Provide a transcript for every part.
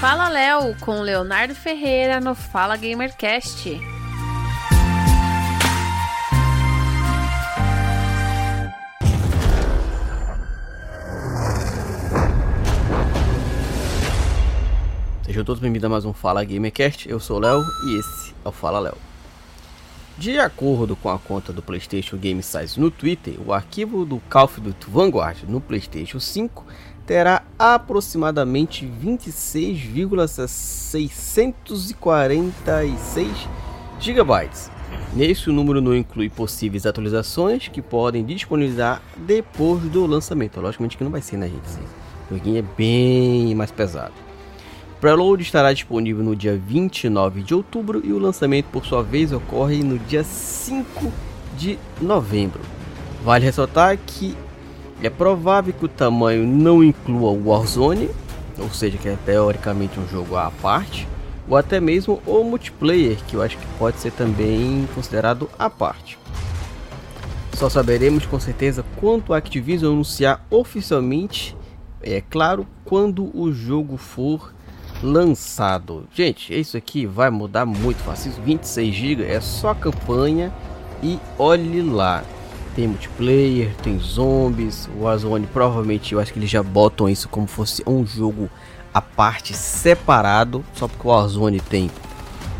Fala Léo com Leonardo Ferreira no Fala Gamercast. Sejam todos bem-vindos a mais um Fala Gamercast. Eu sou o Léo e esse é o Fala Léo. De acordo com a conta do PlayStation Game Size no Twitter, o arquivo do Call of Duty Vanguard no PlayStation 5 terá aproximadamente 26,646 GB. Nesse o número não inclui possíveis atualizações que podem disponibilizar depois do lançamento. Logicamente que não vai ser, né, gente? O joguinho é bem mais pesado. Preload estará disponível no dia 29 de outubro e o lançamento, por sua vez, ocorre no dia 5 de novembro. Vale ressaltar que é provável que o tamanho não inclua o Warzone, ou seja, que é teoricamente um jogo à parte, ou até mesmo o multiplayer, que eu acho que pode ser também considerado à parte. Só saberemos com certeza quanto a Activision anunciar oficialmente, é claro, quando o jogo for lançado. Gente, isso aqui vai mudar muito fácil. 26 GB é só campanha e olhe lá. Tem multiplayer, tem zombies, o Warzone provavelmente eu acho que eles já botam isso como fosse um jogo à parte separado, só porque o Warzone tem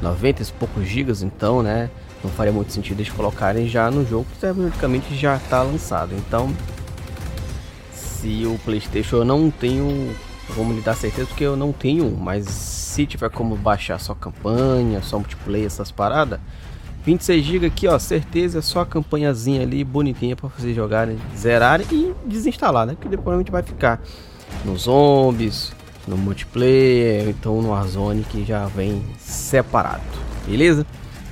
90 e poucos gigas, então, né, não faria muito sentido eles colocarem já no jogo que teoricamente já está lançado. Então, se o PlayStation eu não tenho como lhe dar certeza porque eu não tenho mas se tiver como baixar só campanha, só multiplayer, essas paradas, 26 GB aqui, ó, certeza só a campanhazinha ali bonitinha para vocês jogarem, zerarem e desinstalar, né? Que depois a gente vai ficar nos zombies, no multiplayer, então no Warzone que já vem separado, beleza?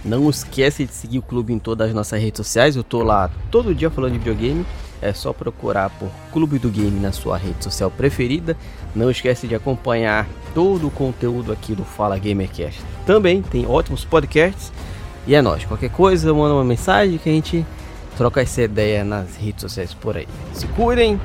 Não esquece de seguir o clube em todas as nossas redes sociais, eu tô lá todo dia falando de videogame é só procurar por Clube do Game na sua rede social preferida. Não esquece de acompanhar todo o conteúdo aqui do Fala Gamercast. Também tem ótimos podcasts. E é nóis. Qualquer coisa, manda uma mensagem que a gente troca essa ideia nas redes sociais por aí. Se cuidem.